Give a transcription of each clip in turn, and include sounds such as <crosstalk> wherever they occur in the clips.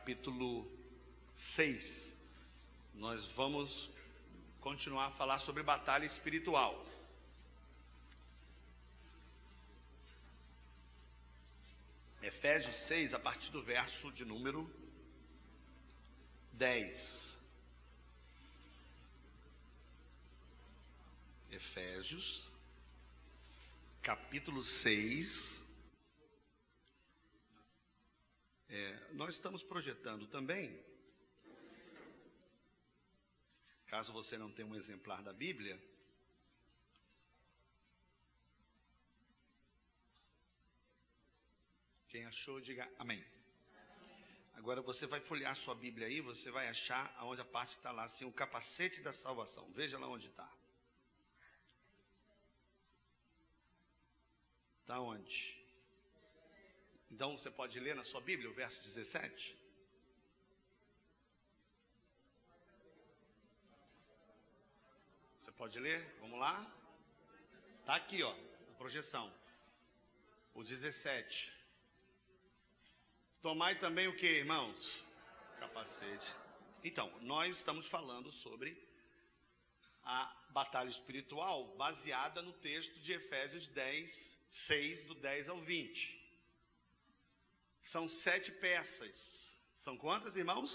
capítulo 6. Nós vamos continuar a falar sobre batalha espiritual. Efésios 6, a partir do verso de número 10. Efésios, capítulo 6. É, nós estamos projetando também, caso você não tenha um exemplar da Bíblia, quem achou, diga amém. Agora você vai folhear sua Bíblia aí, você vai achar onde a parte está lá, assim, o capacete da salvação. Veja lá onde está. Está onde? Então você pode ler na sua Bíblia o verso 17? Você pode ler? Vamos lá? Está aqui, ó, a projeção. O 17. Tomai também o que, irmãos? Capacete. Então, nós estamos falando sobre a batalha espiritual baseada no texto de Efésios 10, 6, do 10 ao 20. São sete peças. São quantas, irmãos?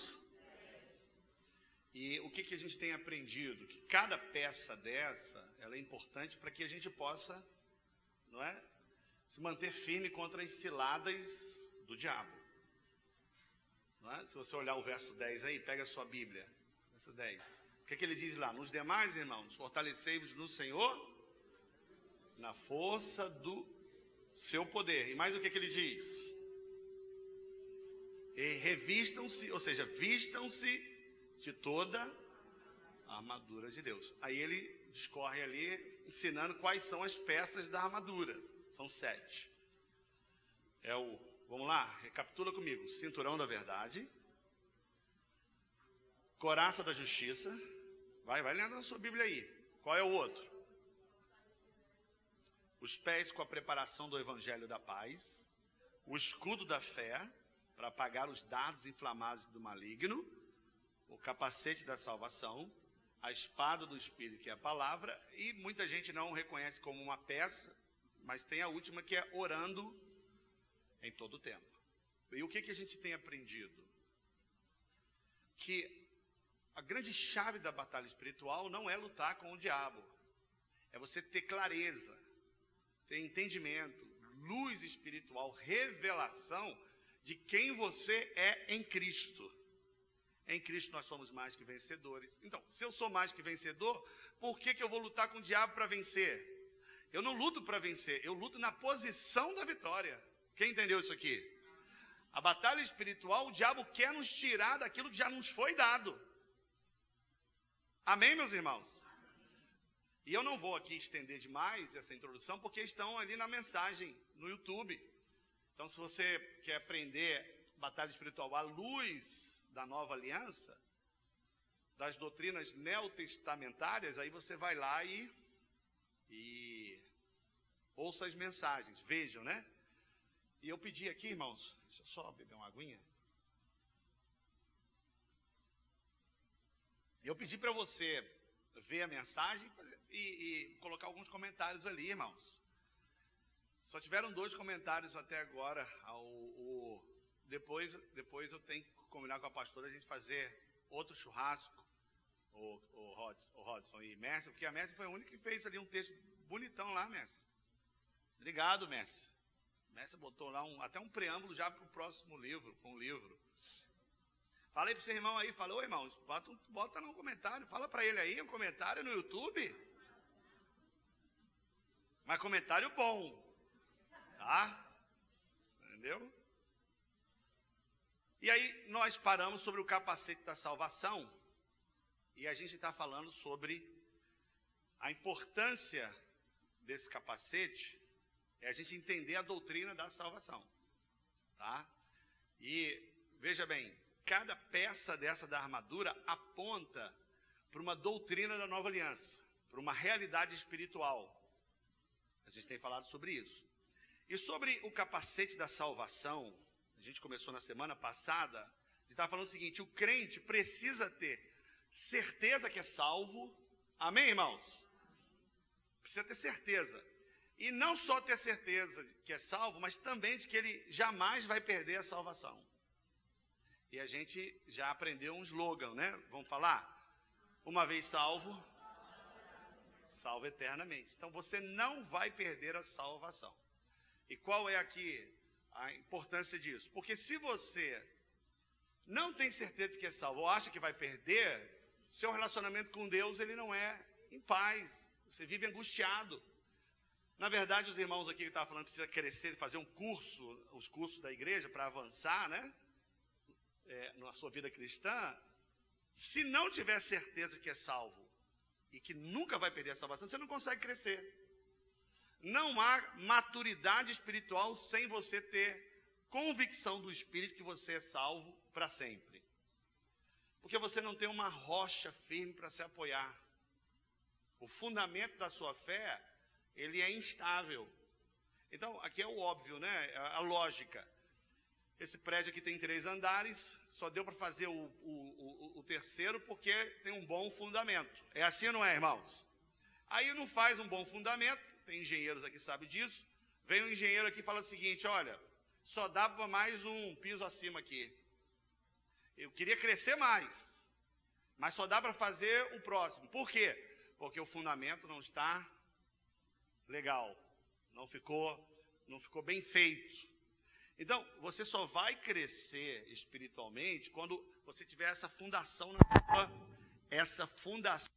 E o que, que a gente tem aprendido? Que cada peça dessa, ela é importante para que a gente possa, não é? Se manter firme contra as ciladas do diabo. É? Se você olhar o verso 10 aí, pega a sua Bíblia. Verso 10. O que, que ele diz lá? Nos demais, irmãos, fortalecei-vos no Senhor, na força do seu poder. E mais o que, que ele diz? E revistam-se, ou seja, vistam-se de toda a armadura de Deus. Aí ele discorre ali, ensinando quais são as peças da armadura. São sete. É o, vamos lá, recapitula comigo: cinturão da verdade, coraça da justiça. Vai, vai lendo na sua Bíblia aí. Qual é o outro? Os pés com a preparação do evangelho da paz, o escudo da fé para apagar os dardos inflamados do maligno, o capacete da salvação, a espada do Espírito, que é a palavra, e muita gente não reconhece como uma peça, mas tem a última que é orando em todo o tempo. E o que, que a gente tem aprendido? Que a grande chave da batalha espiritual não é lutar com o diabo, é você ter clareza, ter entendimento, luz espiritual, revelação de quem você é em Cristo. Em Cristo nós somos mais que vencedores. Então, se eu sou mais que vencedor, por que, que eu vou lutar com o diabo para vencer? Eu não luto para vencer, eu luto na posição da vitória. Quem entendeu isso aqui? A batalha espiritual, o diabo quer nos tirar daquilo que já nos foi dado. Amém, meus irmãos? E eu não vou aqui estender demais essa introdução, porque estão ali na mensagem no YouTube. Então, se você quer aprender batalha espiritual à luz da nova aliança, das doutrinas neotestamentárias, aí você vai lá e, e ouça as mensagens, vejam, né? E eu pedi aqui, irmãos, deixa eu só beber uma aguinha. Eu pedi para você ver a mensagem e, e colocar alguns comentários ali, irmãos. Só tiveram dois comentários até agora. O, o, depois, depois eu tenho que combinar com a pastora a gente fazer outro churrasco, o, o, Rodson, o Rodson e Messi, porque a Messi foi a única que fez ali um texto bonitão lá, Messi. Obrigado, Messi. Messi botou lá um, até um preâmbulo já para o próximo livro, para um livro. Falei para o seu irmão aí, falou, irmão, bota, bota no comentário, fala para ele aí um comentário no YouTube. Mas comentário bom, Tá? Entendeu? E aí nós paramos sobre o capacete da salvação e a gente está falando sobre a importância desse capacete é a gente entender a doutrina da salvação, tá? E veja bem, cada peça dessa da armadura aponta para uma doutrina da nova aliança, para uma realidade espiritual. A gente tem falado sobre isso. E sobre o capacete da salvação, a gente começou na semana passada está falando o seguinte: o crente precisa ter certeza que é salvo. Amém, irmãos? Precisa ter certeza. E não só ter certeza que é salvo, mas também de que ele jamais vai perder a salvação. E a gente já aprendeu um slogan, né? Vamos falar? Uma vez salvo, salvo eternamente. Então você não vai perder a salvação. E qual é aqui a importância disso? Porque se você não tem certeza que é salvo ou acha que vai perder, seu relacionamento com Deus ele não é em paz. Você vive angustiado. Na verdade, os irmãos aqui que estavam falando precisa crescer, fazer um curso, os cursos da igreja para avançar, né? É, na sua vida cristã. Se não tiver certeza que é salvo e que nunca vai perder a salvação, você não consegue crescer. Não há maturidade espiritual sem você ter convicção do Espírito que você é salvo para sempre. Porque você não tem uma rocha firme para se apoiar. O fundamento da sua fé, ele é instável. Então, aqui é o óbvio, né? A, lógica. Esse prédio aqui tem três andares, só deu para fazer o, o, o, o, terceiro porque tem um bom fundamento. É assim ou não é, irmãos? Aí não faz um bom fundamento, tem engenheiros aqui que sabem disso. Vem um engenheiro aqui e fala o seguinte: olha, só dá para mais um piso acima aqui. Eu queria crescer mais, mas só dá para fazer o próximo. Por quê? Porque o fundamento não está legal, não ficou, não ficou bem feito. Então, você só vai crescer espiritualmente quando você tiver essa fundação na sua, essa fundação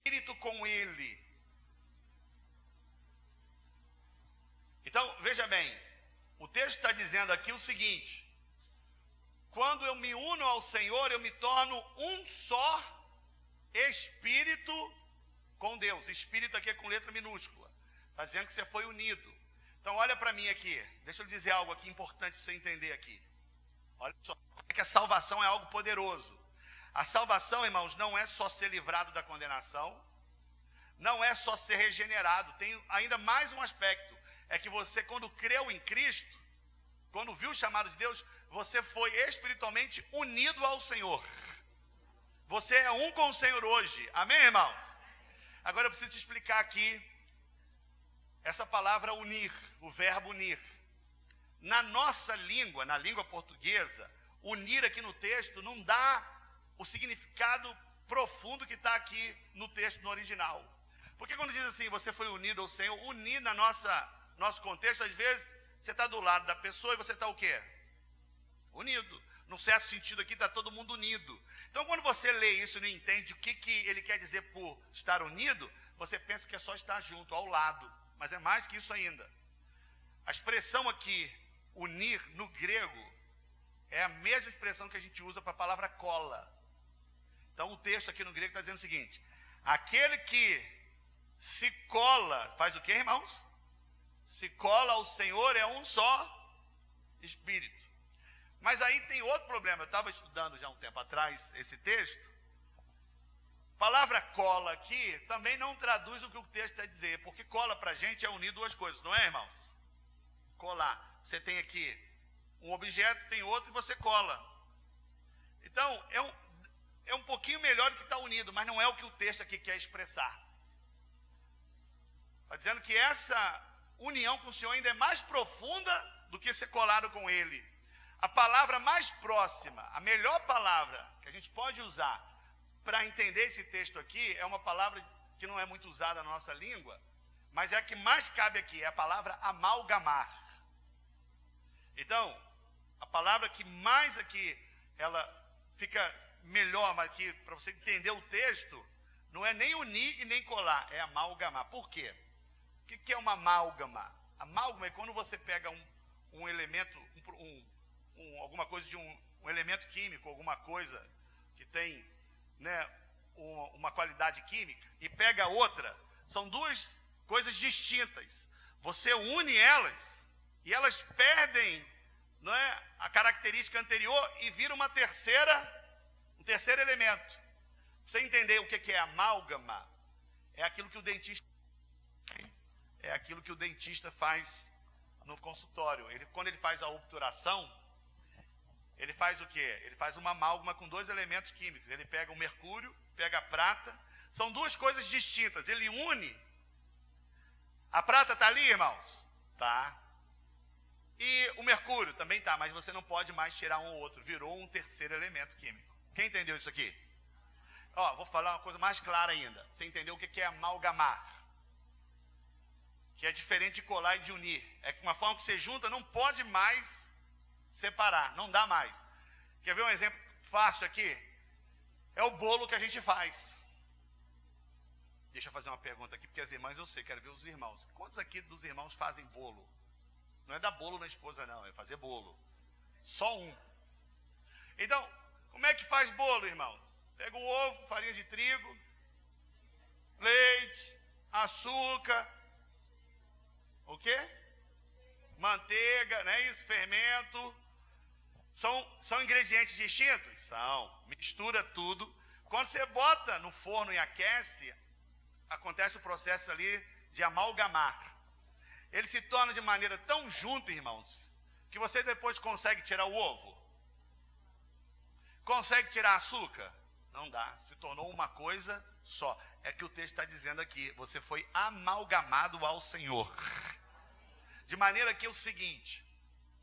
espírito com ele. Então, veja bem, o texto está dizendo aqui o seguinte: quando eu me uno ao Senhor, eu me torno um só espírito com Deus. Espírito aqui é com letra minúscula. Está dizendo que você foi unido. Então, olha para mim aqui. Deixa eu dizer algo aqui importante para você entender aqui. Olha só. É que a salvação é algo poderoso. A salvação, irmãos, não é só ser livrado da condenação. Não é só ser regenerado. Tem ainda mais um aspecto é que você, quando creu em Cristo, quando viu o chamado de Deus, você foi espiritualmente unido ao Senhor. Você é um com o Senhor hoje. Amém, irmãos? Agora eu preciso te explicar aqui essa palavra unir, o verbo unir. Na nossa língua, na língua portuguesa, unir aqui no texto não dá o significado profundo que está aqui no texto no original. Porque quando diz assim, você foi unido ao Senhor, unir na nossa nosso contexto, às vezes, você está do lado da pessoa e você está o quê? Unido. Num certo sentido aqui, está todo mundo unido. Então, quando você lê isso e não entende o que, que ele quer dizer por estar unido, você pensa que é só estar junto, ao lado. Mas é mais que isso ainda. A expressão aqui, unir, no grego, é a mesma expressão que a gente usa para a palavra cola. Então, o texto aqui no grego está dizendo o seguinte: aquele que se cola, faz o que, irmãos? Se cola ao Senhor é um só espírito. Mas aí tem outro problema. Eu estava estudando já um tempo atrás esse texto. A palavra cola aqui também não traduz o que o texto quer dizer, porque cola para a gente é unir duas coisas, não é, irmãos? Colar. Você tem aqui um objeto, tem outro e você cola. Então, é um, é um pouquinho melhor do que está unido, mas não é o que o texto aqui quer expressar. Está dizendo que essa união com o Senhor ainda é mais profunda do que ser colado com Ele. A palavra mais próxima, a melhor palavra que a gente pode usar para entender esse texto aqui é uma palavra que não é muito usada na nossa língua, mas é a que mais cabe aqui, é a palavra amalgamar. Então, a palavra que mais aqui ela fica melhor aqui para você entender o texto, não é nem unir e nem colar, é amalgamar. Por quê? Que, que é uma amálgama? Amálgama é quando você pega um, um elemento, um, um, alguma coisa de um, elemento químico, alguma coisa que tem né, uma, qualidade química, e pega outra. São duas coisas distintas. Você une elas e elas perdem não é, a característica anterior e vira uma terceira, um terceiro elemento. Você entender o que é amálgama, é aquilo que o dentista é aquilo que o dentista faz no consultório. Ele, quando ele faz a obturação, ele faz o quê? Ele faz uma amálgama com dois elementos químicos. Ele pega o mercúrio, pega a prata. São duas coisas distintas. Ele une. A prata está ali, irmãos? Tá. E o mercúrio também está, mas você não pode mais tirar um ou outro. Virou um terceiro elemento químico. Quem entendeu isso aqui? Ó, vou falar uma coisa mais clara ainda. Você entendeu o que é amalgamar? Que é diferente de colar e de unir. É uma forma que você junta não pode mais separar, não dá mais. Quer ver um exemplo fácil aqui? É o bolo que a gente faz. Deixa eu fazer uma pergunta aqui, porque as irmãs eu sei, quero ver os irmãos. Quantos aqui dos irmãos fazem bolo? Não é dar bolo na esposa, não, é fazer bolo. Só um. Então, como é que faz bolo, irmãos? Pega o ovo, farinha de trigo, leite, açúcar, o quê? Manteiga, não é isso? Fermento. São, são ingredientes distintos? São. Mistura tudo. Quando você bota no forno e aquece, acontece o processo ali de amalgamar. Ele se torna de maneira tão junto, irmãos, que você depois consegue tirar o ovo. Consegue tirar açúcar? Não dá. Se tornou uma coisa só. É que o texto está dizendo aqui: você foi amalgamado ao Senhor. De maneira que é o seguinte: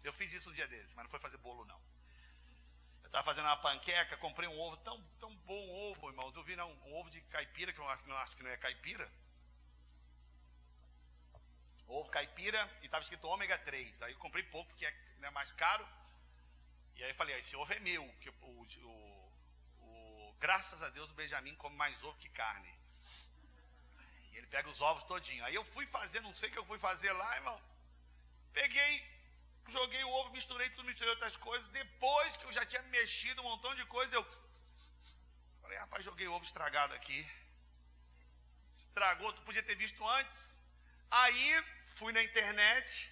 eu fiz isso um dia desse, mas não foi fazer bolo, não. Eu estava fazendo uma panqueca, comprei um ovo, tão, tão bom ovo, irmãos. Eu vi não, um ovo de caipira, que eu não acho que não é caipira. Ovo caipira e estava escrito ômega 3. Aí eu comprei pouco, porque é né, mais caro. E aí eu falei, ah, esse ovo é meu. Que o, o, o, graças a Deus o Benjamin come mais ovo que carne. E ele pega os ovos todinho. Aí eu fui fazer, não sei o que eu fui fazer lá, irmão. Peguei joguei o ovo, misturei tudo, misturei outras coisas. Depois que eu já tinha mexido um montão de coisa, eu falei, rapaz, joguei ovo estragado aqui. Estragou, tu podia ter visto antes. Aí fui na internet,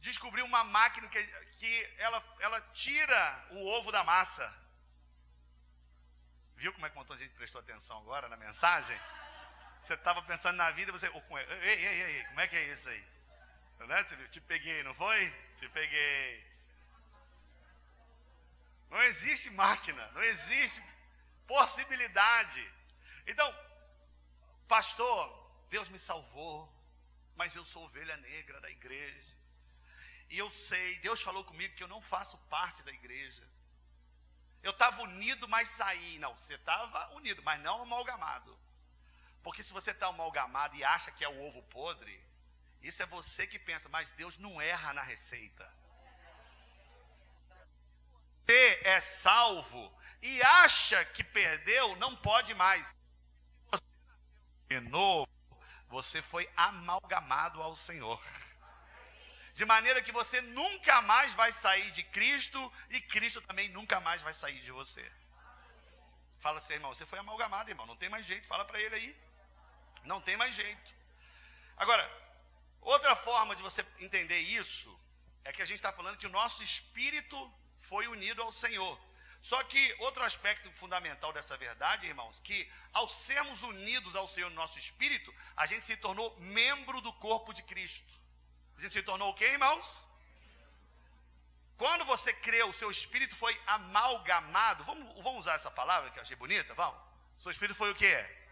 descobri uma máquina que, que ela, ela tira o ovo da massa. Viu como é que um montão de gente prestou atenção agora na mensagem? Você estava pensando na vida, você. Ei, ei, ei, como é que é isso aí? Né? Te peguei, não foi? Te peguei. Não existe máquina, não existe possibilidade. Então, pastor, Deus me salvou, mas eu sou ovelha negra da igreja. E eu sei, Deus falou comigo que eu não faço parte da igreja. Eu estava unido, mas saí. Não, você estava unido, mas não amalgamado. Porque se você está amalgamado e acha que é o ovo podre, isso é você que pensa, mas Deus não erra na receita. Você é salvo e acha que perdeu, não pode mais. De novo, você foi amalgamado ao Senhor. De maneira que você nunca mais vai sair de Cristo e Cristo também nunca mais vai sair de você. Fala assim, irmão, você foi amalgamado, irmão, não tem mais jeito. Fala para ele aí. Não tem mais jeito. Agora, Outra forma de você entender isso é que a gente está falando que o nosso espírito foi unido ao Senhor. Só que outro aspecto fundamental dessa verdade, irmãos, que ao sermos unidos ao Senhor no nosso espírito, a gente se tornou membro do corpo de Cristo. A gente se tornou o quê, irmãos? Quando você creu, o seu espírito foi amalgamado. Vamos, vamos usar essa palavra que eu achei bonita? Vamos? Seu espírito foi o quê?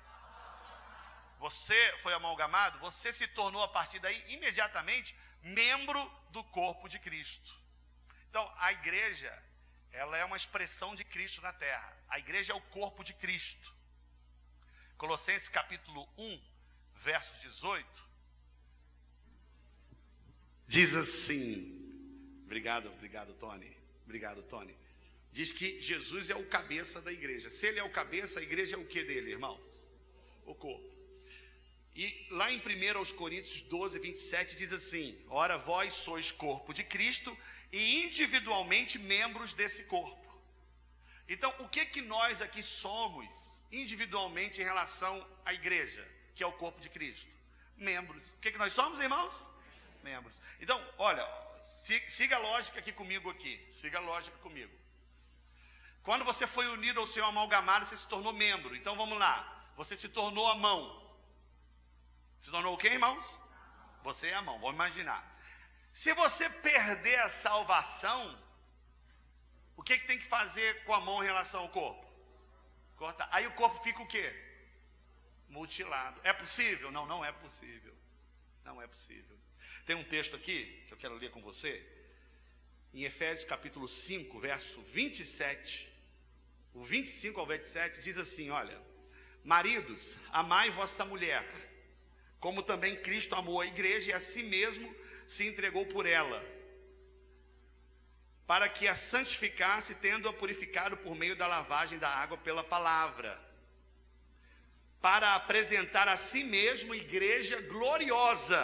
Você foi amalgamado, você se tornou a partir daí imediatamente membro do corpo de Cristo. Então, a igreja, ela é uma expressão de Cristo na terra. A igreja é o corpo de Cristo. Colossenses capítulo 1, verso 18, diz assim: Obrigado, obrigado, Tony. Obrigado, Tony. Diz que Jesus é o cabeça da igreja. Se ele é o cabeça, a igreja é o que dele, irmãos? O corpo. E lá em 1 aos Coríntios 12, 27 diz assim: Ora, vós sois corpo de Cristo e individualmente membros desse corpo. Então, o que que nós aqui somos individualmente em relação à igreja, que é o corpo de Cristo? Membros. O que que nós somos, irmãos? Membros. Então, olha, siga a lógica aqui comigo aqui. Siga a lógica comigo. Quando você foi unido ao Senhor amalgamado, você se tornou membro. Então vamos lá. Você se tornou a mão. Se tornou quê, irmãos? Você é a mão, vamos imaginar. Se você perder a salvação, o que, que tem que fazer com a mão em relação ao corpo? Corta. Aí o corpo fica o quê? Mutilado. É possível? Não, não é possível. Não é possível. Tem um texto aqui que eu quero ler com você. Em Efésios capítulo 5, verso 27. O 25 ao 27 diz assim: Olha, maridos, amai vossa mulher, como também Cristo amou a igreja e a si mesmo se entregou por ela para que a santificasse, tendo-a purificado por meio da lavagem da água pela palavra, para apresentar a si mesmo igreja gloriosa,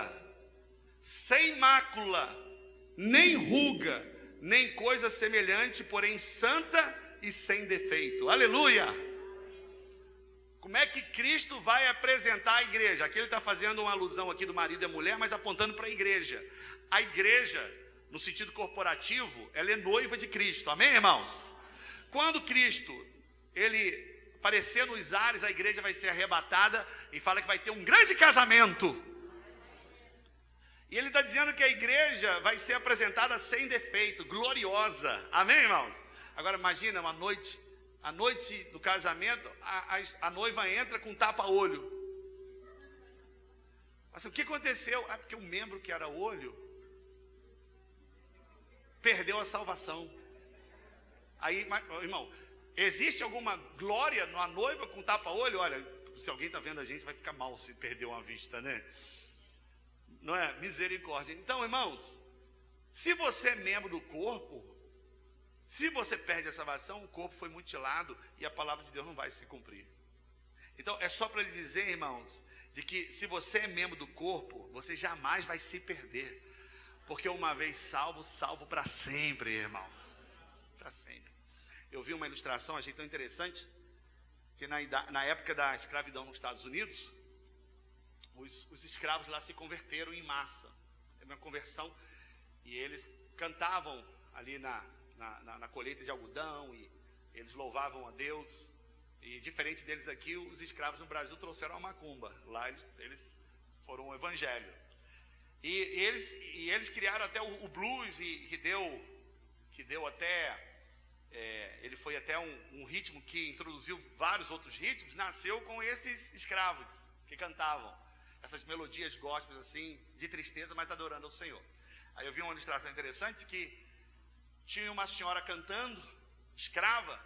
sem mácula, nem ruga, nem coisa semelhante, porém santa e sem defeito. Aleluia! Como é que Cristo vai apresentar a igreja? Aqui ele está fazendo uma alusão aqui do marido e mulher, mas apontando para a igreja. A igreja no sentido corporativo, ela é noiva de Cristo. Amém, irmãos? Quando Cristo, ele aparecer nos ares, a igreja vai ser arrebatada e fala que vai ter um grande casamento. E ele está dizendo que a igreja vai ser apresentada sem defeito, gloriosa. Amém, irmãos? Agora imagina uma noite, a noite do casamento, a, a, a noiva entra com tapa-olho. Mas o que aconteceu? Ah, porque o membro que era olho perdeu a salvação. Aí, irmão, existe alguma glória na noiva com tapa-olho? Olha, se alguém está vendo a gente, vai ficar mal se perder uma vista, né? Não é? Misericórdia. Então, irmãos, se você é membro do corpo, se você perde a salvação, o corpo foi mutilado e a palavra de Deus não vai se cumprir. Então, é só para lhe dizer, irmãos, de que se você é membro do corpo, você jamais vai se perder. Porque uma vez salvo, salvo para sempre, irmão. Para sempre. Eu vi uma ilustração, achei tão interessante, que na, na época da escravidão nos Estados Unidos, os, os escravos lá se converteram em massa. Teve uma conversão e eles cantavam ali na, na, na, na colheita de algodão e eles louvavam a Deus. E diferente deles aqui, os escravos no Brasil trouxeram a macumba. Lá eles, eles foram o evangelho. E, e, eles, e eles criaram até o, o blues, e, que deu, que deu até. É, ele foi até um, um, ritmo que introduziu vários outros ritmos, nasceu com esses escravos que cantavam essas melodias gospels assim, de tristeza, mas adorando ao Senhor. Aí eu vi uma ilustração interessante que tinha uma senhora cantando, escrava,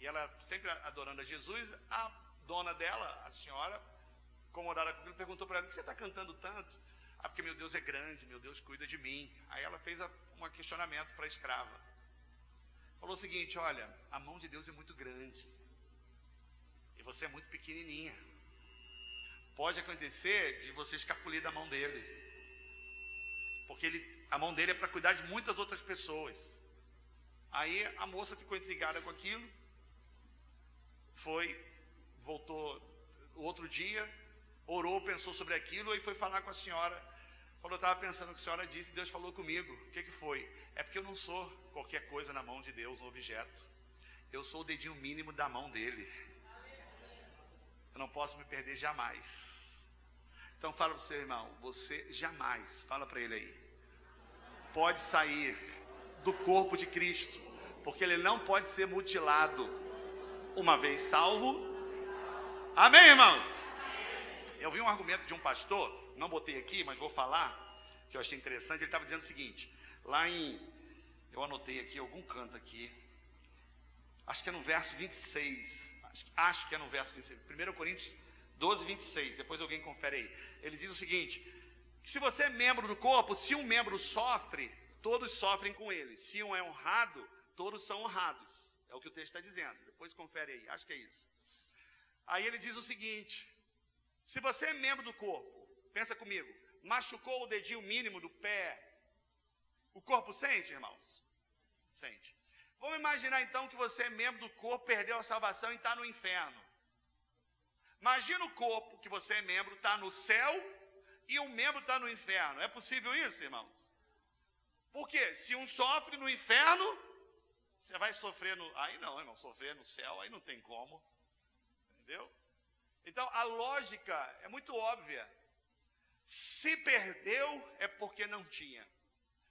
e ela sempre adorando a Jesus, a dona dela, a senhora, incomodada com aquilo, perguntou para ela: por que você está cantando tanto? Ah, porque meu Deus é grande, meu Deus cuida de mim. Aí ela fez um questionamento para a escrava. Falou o seguinte: olha, a mão de Deus é muito grande. E você é muito pequenininha. Pode acontecer de você escapulir da mão dele. Porque ele, a mão dele é para cuidar de muitas outras pessoas. Aí a moça ficou intrigada com aquilo. Foi, voltou outro dia, orou, pensou sobre aquilo e foi falar com a senhora. Falou, eu estava pensando o que a senhora disse, Deus falou comigo. O que, que foi? É porque eu não sou qualquer coisa na mão de Deus, um objeto. Eu sou o dedinho mínimo da mão dele. Eu não posso me perder jamais. Então fala para o seu irmão, você jamais, fala para ele aí, pode sair do corpo de Cristo, porque ele não pode ser mutilado. Uma vez salvo. Amém, irmãos? Eu vi um argumento de um pastor, não botei aqui, mas vou falar, que eu achei interessante. Ele estava dizendo o seguinte: lá em. Eu anotei aqui algum canto aqui. Acho que é no verso 26. Acho, acho que é no verso 26. 1 Coríntios 12, 26. Depois alguém confere aí. Ele diz o seguinte: se você é membro do corpo, se um membro sofre, todos sofrem com ele. Se um é honrado, todos são honrados. É o que o texto está dizendo. Depois confere aí. Acho que é isso. Aí ele diz o seguinte: se você é membro do corpo, pensa comigo, machucou o dedinho mínimo do pé, o corpo sente, irmãos? Sente. Vamos imaginar então que você é membro do corpo, perdeu a salvação e está no inferno. Imagina o corpo que você é membro, está no céu e um membro está no inferno. É possível isso, irmãos? Porque se um sofre no inferno, você vai sofrer no. Aí não, irmão, sofrer no céu, aí não tem como. Entendeu? Então a lógica é muito óbvia. Se perdeu é porque não tinha.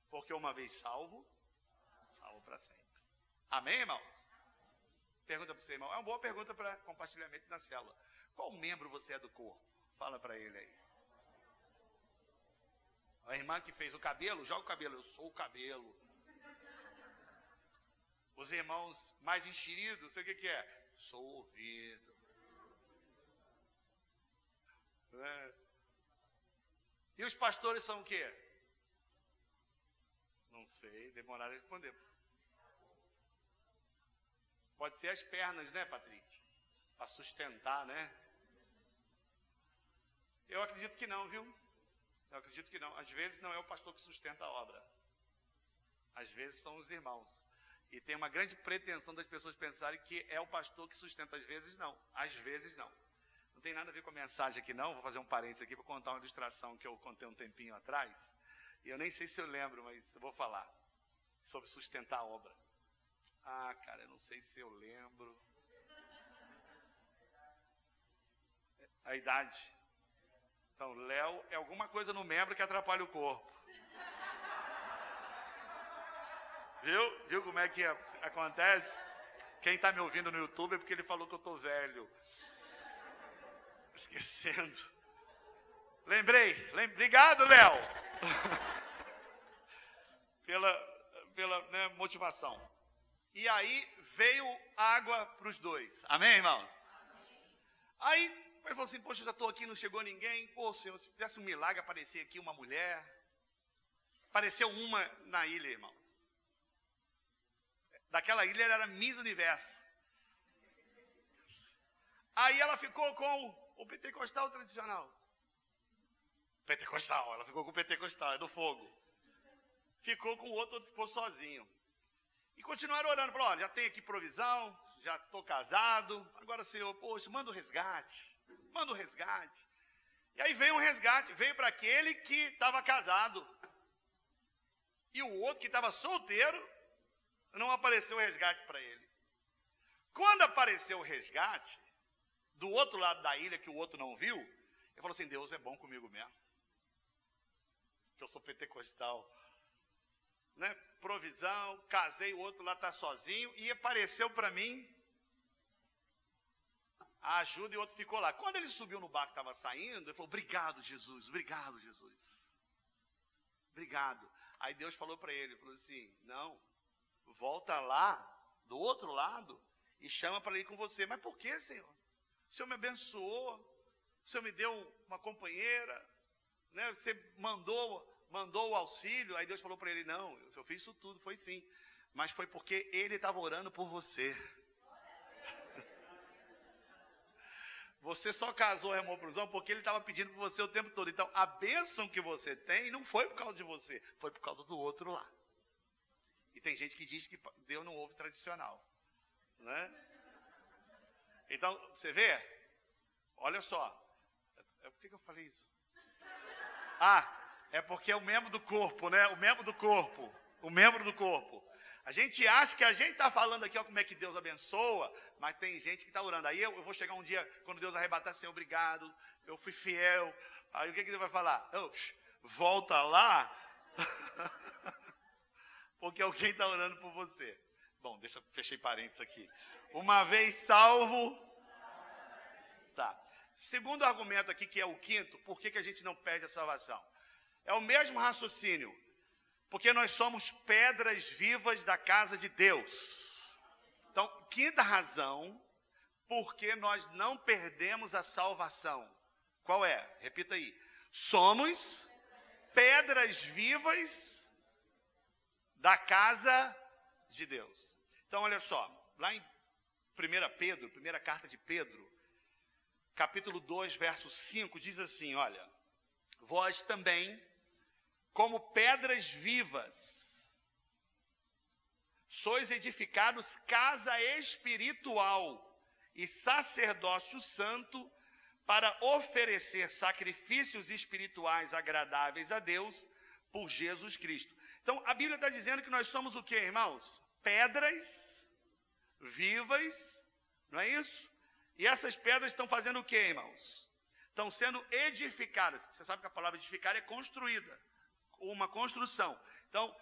Porque uma vez salvo, salvo para sempre. Amém, irmãos? Pergunta para seu irmão. É uma boa pergunta para compartilhamento na célula. Qual membro você é do corpo? Fala para ele aí. A irmã que fez o cabelo, joga o cabelo. Eu sou o cabelo. Os irmãos mais enxeridos, sei o que, que é? Sou o ouvido. É. E os pastores são o quê? Não sei, demoraram a responder. Pode ser as pernas, né, Patrick? Para sustentar, né? Eu acredito que não, viu? Eu acredito que não. Às vezes não é o pastor que sustenta a obra. Às vezes são os irmãos. E tem uma grande pretensão das pessoas pensarem que é o pastor que sustenta. Às vezes não. Às vezes não. Não tem nada a ver com a mensagem aqui, não. Vou fazer um parênteses aqui para contar uma ilustração que eu contei um tempinho atrás. E eu nem sei se eu lembro, mas eu vou falar. Sobre sustentar a obra. Ah, cara, eu não sei se eu lembro. A idade. Então, Léo é alguma coisa no membro que atrapalha o corpo. Viu? Viu como é que acontece? Quem está me ouvindo no YouTube é porque ele falou que eu estou velho. Esquecendo. Lembrei. Lem... Obrigado, Léo. <laughs> pela pela né, motivação. E aí veio água para os dois. Amém, irmãos? Amém. Aí ele falou assim: Poxa, eu já estou aqui, não chegou ninguém. Pô, Senhor, se fizesse um milagre, aparecer aqui uma mulher. Apareceu uma na ilha, irmãos. Daquela ilha era Miss Universo. Aí ela ficou com o pentecostal tradicional. Pentecostal, ela ficou com o pentecostal, é do fogo. Ficou com o outro, outro ficou sozinho. E continuaram orando, falou, olha, já tem aqui provisão, já estou casado, agora Senhor, poxa, manda o resgate, manda o um resgate. E aí veio um resgate, veio para aquele que estava casado. E o outro que estava solteiro, não apareceu o resgate para ele. Quando apareceu o resgate, do outro lado da ilha que o outro não viu, ele falou assim: Deus é bom comigo mesmo. Que eu sou pentecostal. Né? Provisão, casei, o outro lá está sozinho, e apareceu para mim a ajuda e o outro ficou lá. Quando ele subiu no barco que estava saindo, ele falou: Obrigado, Jesus, obrigado, Jesus. Obrigado. Aí Deus falou para ele: falou assim: Não, volta lá, do outro lado, e chama para ir com você. Mas por que, Senhor? O Senhor me abençoou, o Senhor me deu uma companheira, né? você mandou, mandou o auxílio. Aí Deus falou para ele: Não, eu fiz isso tudo, foi sim. Mas foi porque ele estava orando por você. Você só casou arrumou prisão porque ele estava pedindo por você o tempo todo. Então, a bênção que você tem não foi por causa de você, foi por causa do outro lá. E tem gente que diz que Deus não ouve tradicional. Né? Então, você vê? Olha só. É, por que, que eu falei isso? Ah, é porque é o membro do corpo, né? O membro do corpo. O membro do corpo. A gente acha que a gente está falando aqui, ó, como é que Deus abençoa, mas tem gente que está orando. Aí eu, eu, vou chegar um dia, quando Deus arrebatar, assim, obrigado, eu fui fiel. Aí o que, que Deus vai falar? Volta lá, <laughs> porque alguém está orando por você. Bom, deixa, fechei parênteses aqui. Uma vez salvo. Tá. Segundo argumento aqui, que é o quinto, por que, que a gente não perde a salvação? É o mesmo raciocínio. Porque nós somos pedras vivas da casa de Deus. Então, quinta razão, porque nós não perdemos a salvação. Qual é? Repita aí. Somos pedras vivas da casa de Deus. Então, olha só, lá em 1 Pedro, primeira carta de Pedro, capítulo 2, verso 5, diz assim: Olha, vós também, como pedras vivas, sois edificados casa espiritual e sacerdócio santo para oferecer sacrifícios espirituais agradáveis a Deus por Jesus Cristo. Então, a Bíblia está dizendo que nós somos o que, irmãos? Pedras vivas, não é isso? E essas pedras estão fazendo o que, irmãos? Estão sendo edificadas. Você sabe que a palavra edificar é construída, uma construção. Então,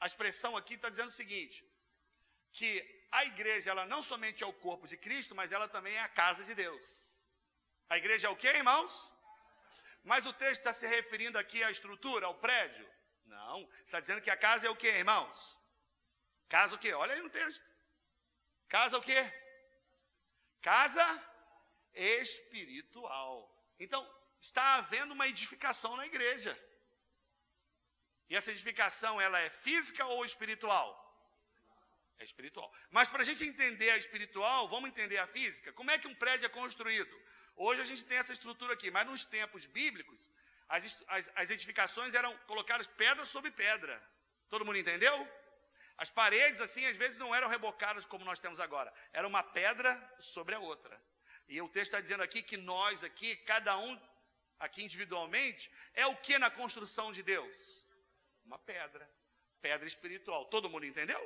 a, expressão aqui está dizendo o seguinte: que a igreja ela não somente é o corpo de Cristo, mas ela também é a casa de Deus. A igreja é o que, irmãos? Mas o texto está se referindo aqui à estrutura, ao prédio? Não, está dizendo que a casa é o que, irmãos? Casa o que? Olha aí no texto. Casa o que? Casa espiritual. Então, está havendo uma edificação na igreja. E essa edificação, ela é física ou espiritual? É espiritual. Mas para a gente entender a espiritual, vamos entender a física. Como é que um prédio é construído? Hoje a gente tem essa estrutura aqui, mas nos tempos bíblicos, as, as, as edificações eram colocadas pedra sobre pedra. Todo mundo entendeu? As paredes, assim, às vezes não eram rebocadas como nós temos agora. Era uma pedra sobre a outra. E o texto está dizendo aqui que nós aqui, cada um aqui individualmente, é o que na construção de Deus? Uma pedra. Pedra espiritual. Todo mundo entendeu?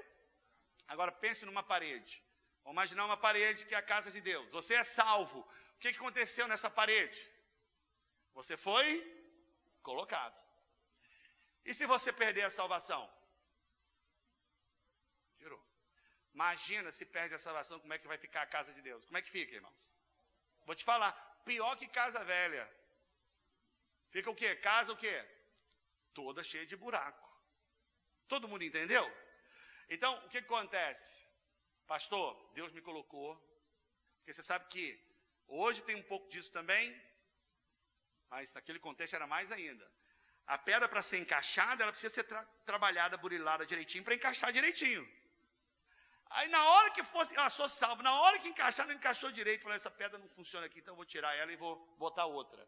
Agora pense numa parede. Vamos imaginar uma parede que é a casa de Deus. Você é salvo. O que aconteceu nessa parede? Você foi colocado. E se você perder a salvação? Tirou. Imagina se perde a salvação, como é que vai ficar a casa de Deus? Como é que fica, irmãos? Vou te falar, pior que casa velha. Fica o quê? Casa o quê? Toda cheia de buraco. Todo mundo entendeu? Então, o que acontece? Pastor, Deus me colocou. Porque você sabe que hoje tem um pouco disso também, mas naquele contexto era mais ainda. A pedra, para ser encaixada, ela precisa ser tra trabalhada, burilada direitinho, para encaixar direitinho. Aí, na hora que fosse, ah, sou salvo, na hora que encaixar, não encaixou direito. Falei, essa pedra não funciona aqui, então eu vou tirar ela e vou botar outra.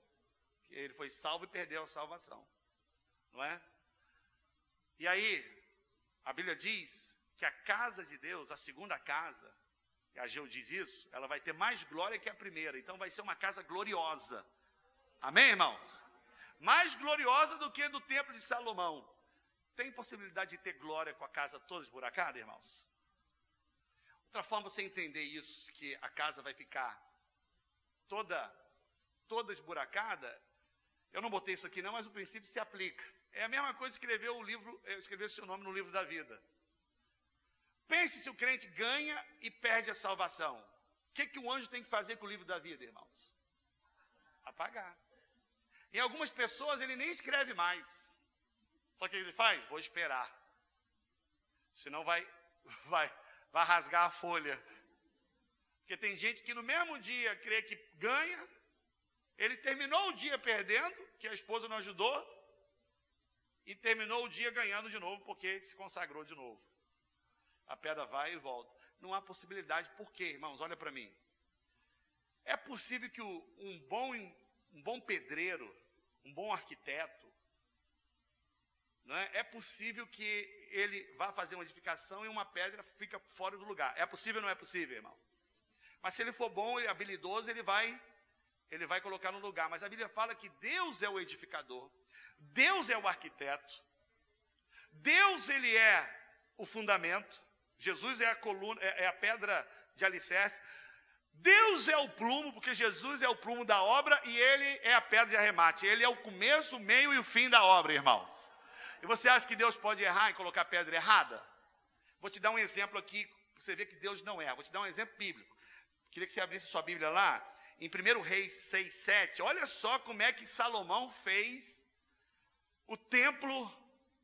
Ele foi salvo e perdeu a salvação. Não é? E aí, a Bíblia diz que a casa de Deus, a segunda casa, e a Geu diz isso, ela vai ter mais glória que a primeira. Então vai ser uma casa gloriosa. Amém, irmãos? Mais gloriosa do que do templo de Salomão. Tem possibilidade de ter glória com a casa toda esburacada, irmãos? Outra forma você entender isso, que a casa vai ficar toda toda esburacada, eu não botei isso aqui não, mas o princípio se aplica. É a mesma coisa escrever o livro, eh, escrever seu nome no livro da vida. Pense se o crente ganha e perde a salvação. O que, que o anjo tem que fazer com o livro da vida, irmãos? Apagar. Em algumas pessoas ele nem escreve mais. Só que ele faz? Vou esperar. Senão vai, <laughs> vai, vai rasgar a folha. Porque tem gente que no mesmo dia crê que ganha, ele terminou o dia perdendo, que a esposa não ajudou, e terminou o dia ganhando de novo, porque se consagrou de novo. A pedra vai e volta. Não há possibilidade. Por quê, irmãos? Olha para mim. É possível que um bom, um bom pedreiro, um bom arquiteto, é? é possível que ele vá fazer uma edificação e uma pedra fica fora do lugar. É possível ou não é possível, irmãos? Mas se ele for bom e habilidoso, ele vai, ele vai colocar no lugar. Mas a Bíblia fala que Deus é o edificador, Deus é o arquiteto, Deus ele é o fundamento, Jesus é a coluna, é, é a pedra de alicerce. Deus é o plumo, porque Jesus é o plumo da obra e ele é a pedra de arremate. Ele é o começo, o meio e o fim da obra, irmãos. E você acha que Deus pode errar e colocar pedra errada? Vou te dar um exemplo aqui, para você ver que Deus não erra. Vou te dar um exemplo bíblico. Queria que você abrisse sua Bíblia lá, em 1 Reis 6, 7. Olha só como é que Salomão fez o templo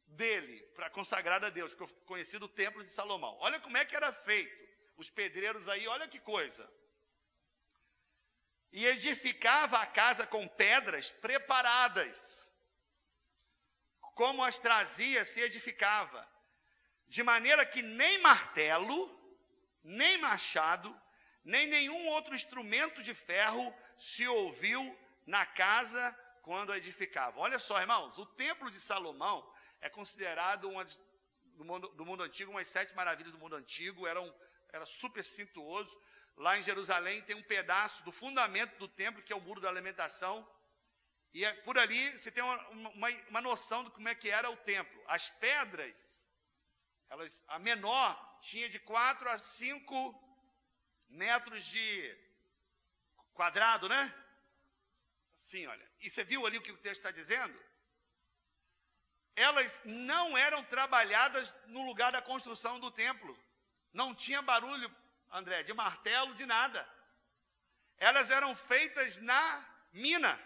dele, para consagrado a Deus, ficou conhecido o templo de Salomão. Olha como é que era feito. Os pedreiros aí, olha que coisa. E edificava a casa com pedras preparadas, como as trazia, se edificava, de maneira que nem martelo, nem machado, nem nenhum outro instrumento de ferro se ouviu na casa quando edificava. Olha só, irmãos, o templo de Salomão é considerado uma do mundo, do mundo antigo, umas sete maravilhas do mundo antigo, era, um, era super cintuoso. Lá em Jerusalém tem um pedaço do fundamento do templo, que é o muro da alimentação. E é, por ali você tem uma, uma, uma, noção de como é que era o templo. As pedras, elas, a menor tinha de 4 a 5 metros de quadrado, né? Sim, olha. E você viu ali o que o texto está dizendo? elas não eram trabalhadas no lugar da construção do templo. Não tinha barulho, André, de martelo, de nada. Elas eram feitas na mina.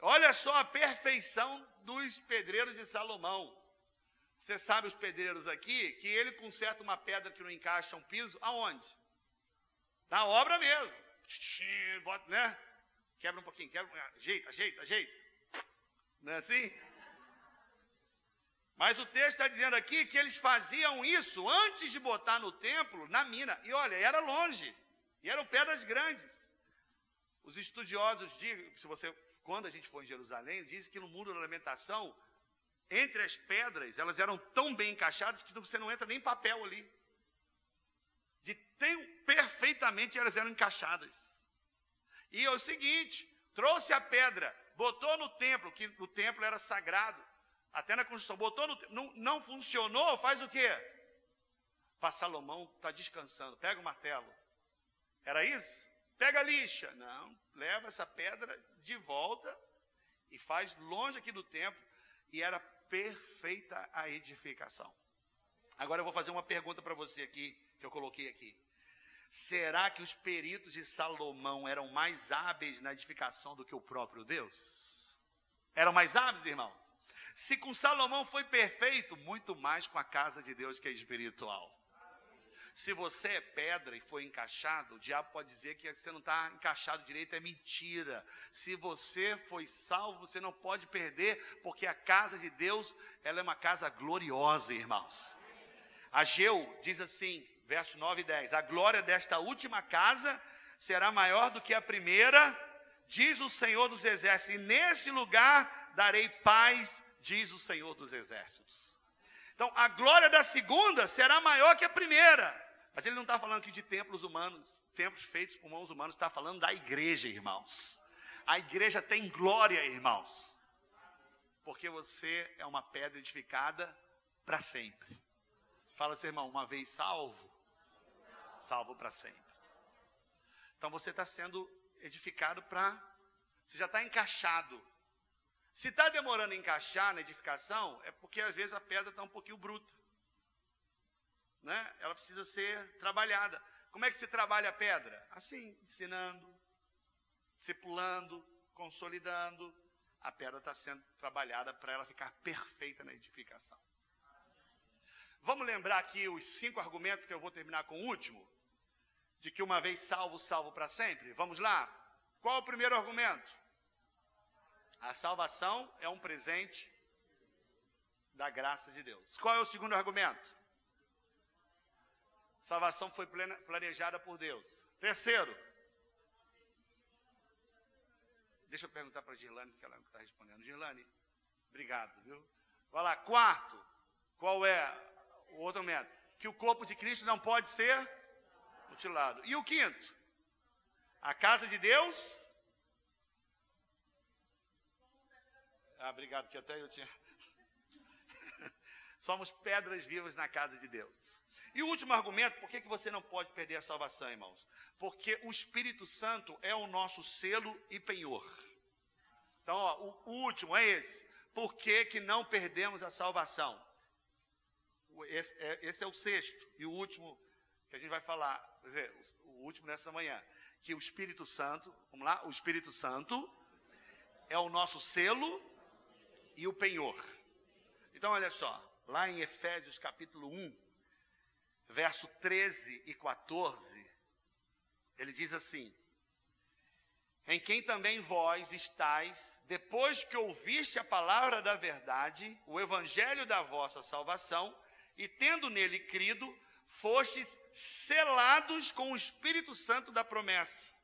Olha só a perfeição dos pedreiros de Salomão. Você sabe os pedreiros aqui, que ele conserta uma pedra que não encaixa um piso, aonde? Na obra mesmo. Bota, né? Quebra um pouquinho, quebra, ajeita, ajeita, ajeita. Não é assim? Mas o texto está dizendo aqui que eles faziam isso antes de botar no templo, na mina. E olha, era longe. E eram pedras grandes. Os estudiosos dizem, se você, quando a gente for em Jerusalém, dizem que no muro da lamentação, entre as pedras, elas eram tão bem encaixadas que você não entra nem papel ali. Tão perfeitamente elas eram encaixadas. E é o seguinte, trouxe a pedra, botou no templo, que o templo era sagrado, até na construção, botou no não, não funcionou, faz o quê? Para Salomão está descansando, pega o martelo. Era isso? Pega a lixa. Não, leva essa pedra de volta e faz longe aqui do templo. E era perfeita a edificação. Agora eu vou fazer uma pergunta para você aqui, que eu coloquei aqui. Será que os peritos de Salomão eram mais hábeis na edificação do que o próprio Deus? Eram mais hábeis, irmãos? Se com Salomão foi perfeito, muito mais com a casa de Deus que é espiritual. Se você é pedra e foi encaixado, o diabo pode dizer que você não está encaixado direito, é mentira. Se você foi salvo, você não pode perder, porque a casa de Deus, ela é uma casa gloriosa, irmãos. Ageu diz assim, verso 9 e 10: A glória desta última casa será maior do que a primeira, diz o Senhor dos Exércitos, e nesse lugar darei paz, diz o Senhor dos Exércitos. Então, a glória da segunda será maior que a primeira. Mas ele não está falando aqui de templos humanos, templos feitos por mãos humanas, está falando da igreja, irmãos. A igreja tem glória, irmãos. Porque você é uma pedra edificada para sempre. Fala assim, irmão, uma vez salvo, salvo para sempre. Então você está sendo edificado para. Você já está encaixado. Se está demorando a encaixar na edificação, é porque às vezes a pedra está um pouquinho bruta né? ela precisa ser trabalhada. Como é que se trabalha a pedra? Assim, ensinando, discipulando, consolidando. A pedra está sendo trabalhada para ela ficar perfeita na edificação. Vamos lembrar aqui os cinco argumentos que eu vou terminar com o último? De que uma vez salvo, salvo para sempre? Vamos lá? Qual o primeiro argumento? A salvação é um presente da graça de Deus. Qual é o segundo argumento? Salvação foi planejada por Deus. Terceiro, deixa eu perguntar para a Girlane, que ela está respondendo. Girlane, obrigado, viu? Vai lá. Quarto, qual é o outro método? Que o corpo de Cristo não pode ser mutilado. E o quinto, a casa de Deus. Ah, obrigado, que até eu tinha. <laughs> Somos pedras vivas na casa de Deus. E o último argumento, por que, que você não pode perder a salvação, irmãos? Porque o Espírito Santo é o nosso selo e penhor. Então, ó, o, último é esse. Por que, que não perdemos a salvação? Esse é, esse é, o sexto e o último que a gente vai falar, quer dizer, o último nessa manhã. Que o Espírito Santo, vamos lá, o Espírito Santo é o nosso selo e o penhor. Então, olha só, lá em Efésios capítulo 1, verso 13 e 14, ele diz assim: Em quem também vós estáis, depois que ouviste a palavra da verdade, o evangelho da vossa salvação, e tendo nele crido, fostes selados com o Espírito Santo da promessa,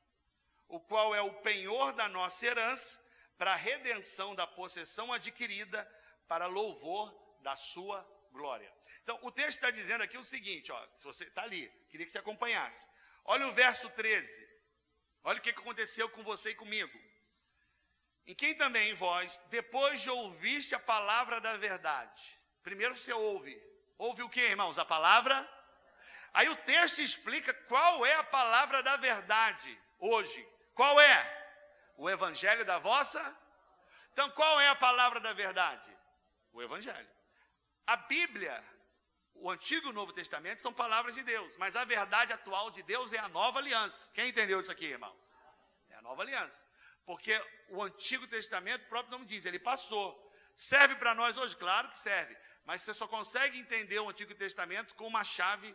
o qual é o penhor da nossa herança, para a redenção da possessão adquirida, para louvor da sua glória. Então, o texto está dizendo aqui o seguinte, ó, se você está ali, queria que você acompanhasse. Olha o verso 13. Olha o que aconteceu com você e comigo. Em quem também vós, depois de ouviste a palavra da verdade. Primeiro você ouve. Ouve o que, irmãos? A palavra? Aí o texto explica qual é a palavra da verdade hoje. Qual é? O evangelho da vossa? Então, qual é a palavra da verdade? O evangelho. A Bíblia o Antigo e o Novo Testamento são palavras de Deus, mas a verdade atual de Deus é a nova aliança. Quem entendeu isso aqui, irmãos? É a nova aliança. Porque o Antigo Testamento, o próprio nome diz, ele passou. Serve para nós hoje? Claro que serve. Mas você só consegue entender o Antigo Testamento com uma chave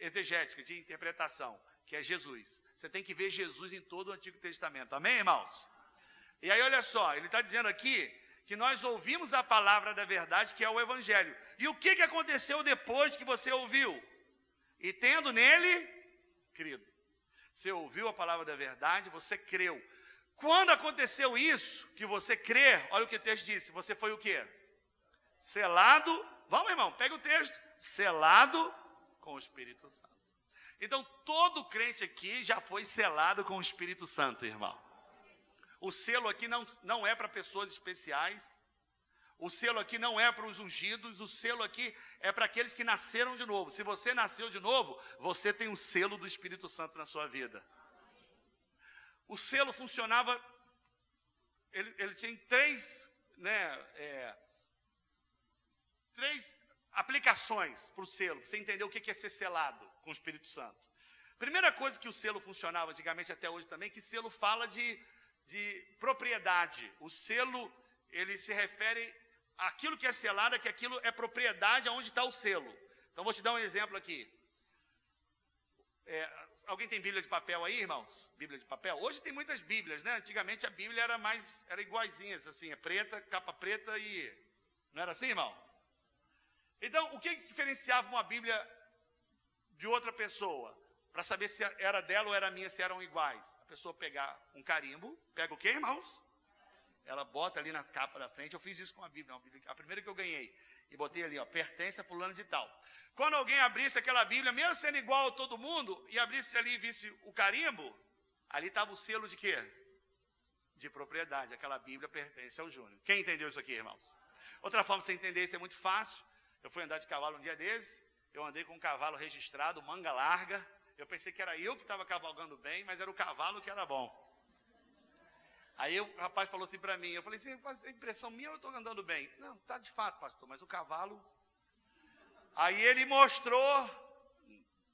exegética, de interpretação, que é Jesus. Você tem que ver Jesus em todo o Antigo Testamento. Amém, irmãos? E aí, olha só, ele está dizendo aqui que nós ouvimos a palavra da verdade, que é o Evangelho. E o que, que aconteceu depois que você ouviu? E tendo nele crido. Você ouviu a palavra da verdade, você creu. Quando aconteceu isso, que você crê, olha o que o texto disse, você foi o quê? Selado, vamos irmão, pega o texto, selado com o Espírito Santo. Então, todo crente aqui já foi selado com o Espírito Santo, irmão. O selo aqui não, não é para pessoas especiais. O selo aqui não é para os ungidos. O selo aqui é para aqueles que nasceram de novo. Se você nasceu de novo, você tem um selo do Espírito Santo na sua vida. O selo funcionava. Ele, ele tinha três, né, é, três aplicações para o selo, para você entender o que é ser selado com o Espírito Santo. Primeira coisa que o selo funcionava antigamente até hoje também, que selo fala de de propriedade. O selo, ele se refere àquilo que é selado, é que aquilo é propriedade aonde está o selo. Então, vou te dar um exemplo aqui. É, alguém tem Bíblia de papel aí, irmãos? Bíblia de papel? Hoje tem muitas Bíblias, né? Antigamente a Bíblia era mais, era iguaizinhas, assim, é preta, capa preta e... Não era assim, irmão? Então, o que diferenciava uma Bíblia de outra pessoa? para saber se era dela ou era minha, se eram iguais. A pessoa pegar um carimbo, pega o quê, irmãos? Ela bota ali na capa da frente. Eu fiz isso com a Bíblia, a primeira que eu ganhei. E botei ali, ó, pertence a fulano de tal. Quando alguém abrisse aquela Bíblia, mesmo sendo igual a todo mundo, e abrisse ali e visse o carimbo, ali estava o selo de quê? De propriedade. Aquela Bíblia pertence ao Júnior. Quem entendeu isso aqui, irmãos? Outra forma de você entender isso é muito fácil. Eu fui andar de cavalo um dia desses. Eu andei com um cavalo registrado, manga larga, eu pensei que era eu que estava cavalgando bem, mas era o cavalo que era bom. Aí o rapaz falou assim para mim, eu falei assim, é impressão minha eu estou andando bem? Não, está de fato, pastor, mas o cavalo. Aí ele mostrou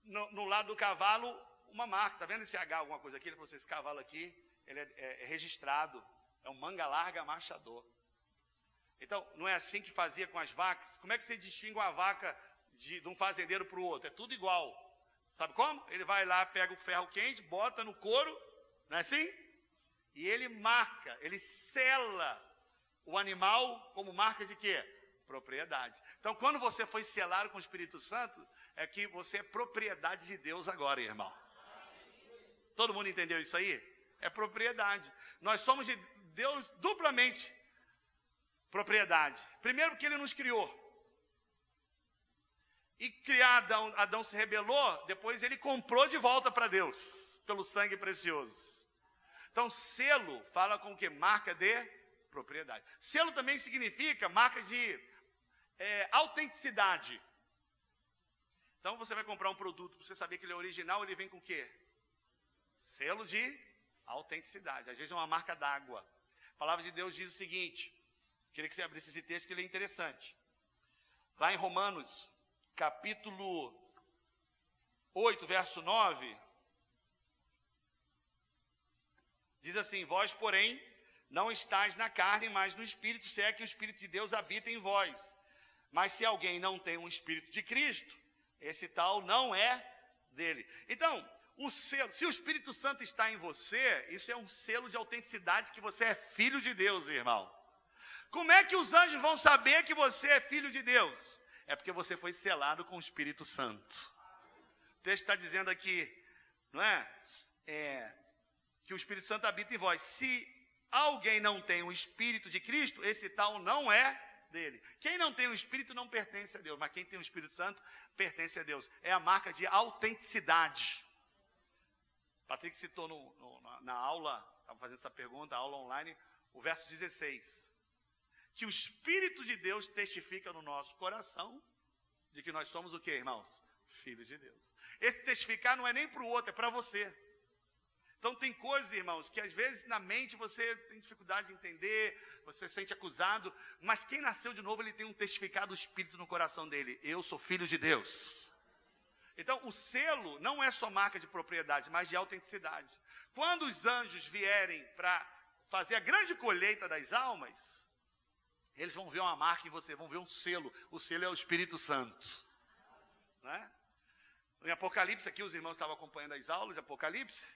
no, no lado do cavalo uma marca, está vendo esse H, alguma coisa aqui? Ele falou assim, esse cavalo aqui, ele é, é, é registrado, é um manga larga marchador. Então, não é assim que fazia com as vacas? Como é que você distingue uma vaca de, de um fazendeiro para o outro? É tudo igual. Sabe como? Ele vai lá, pega o ferro quente, bota no couro, não é assim? E ele marca, ele sela o animal como marca de quê? Propriedade. Então, quando você foi selado com o Espírito Santo, é que você é propriedade de Deus agora, irmão. Todo mundo entendeu isso aí? É propriedade. Nós somos de Deus duplamente propriedade. Primeiro, porque Ele nos criou. E criar Adão, Adão se rebelou, depois ele comprou de volta para Deus, pelo sangue precioso. Então, selo fala com o que? Marca de propriedade. Selo também significa marca de é, autenticidade. Então, você vai comprar um produto, para você saber que ele é original, ele vem com o quê? Selo de autenticidade. Às vezes é uma marca d'água. A palavra de Deus diz o seguinte, queria que você abrisse esse texto, que ele é interessante. Lá em Romanos, capítulo 8, verso 9, diz assim: Vós, porém, não estáis na carne, mas no Espírito, se é que o Espírito de Deus habita em vós. Mas se alguém não tem um Espírito de Cristo, esse tal não é dele. Então, o selo, se o Espírito Santo está em você, isso é um selo de autenticidade que você é filho de Deus, irmão. Como é que os anjos vão saber que você é filho de Deus? é porque você foi selado com o Espírito Santo. O texto está dizendo aqui, não é? é? Que o Espírito Santo habita em vós. Se alguém não tem o Espírito de Cristo, esse tal não é dele. Quem não tem o Espírito não pertence a Deus, mas quem tem o Espírito Santo pertence a Deus. É a marca de autenticidade. Patrick citou no, no, na, aula, estava fazendo essa pergunta, aula online, o verso 16 que o Espírito de Deus testifica no nosso coração de que nós somos o que, irmãos? Filhos de Deus. Esse testificar não é nem para o outro, é para você. Então tem coisas, irmãos, que às vezes na mente você tem dificuldade de entender, você se sente acusado, mas quem nasceu de novo, ele tem um testificado do Espírito no coração dele. Eu sou filho de Deus. Então, o selo não é só marca de propriedade, mas de autenticidade. Quando os anjos vierem para fazer a grande colheita das almas, eles vão ver uma marca em você, vão ver um selo. O selo é o Espírito Santo. Né? Em Apocalipse, aqui os irmãos estavam acompanhando as aulas de Apocalipse,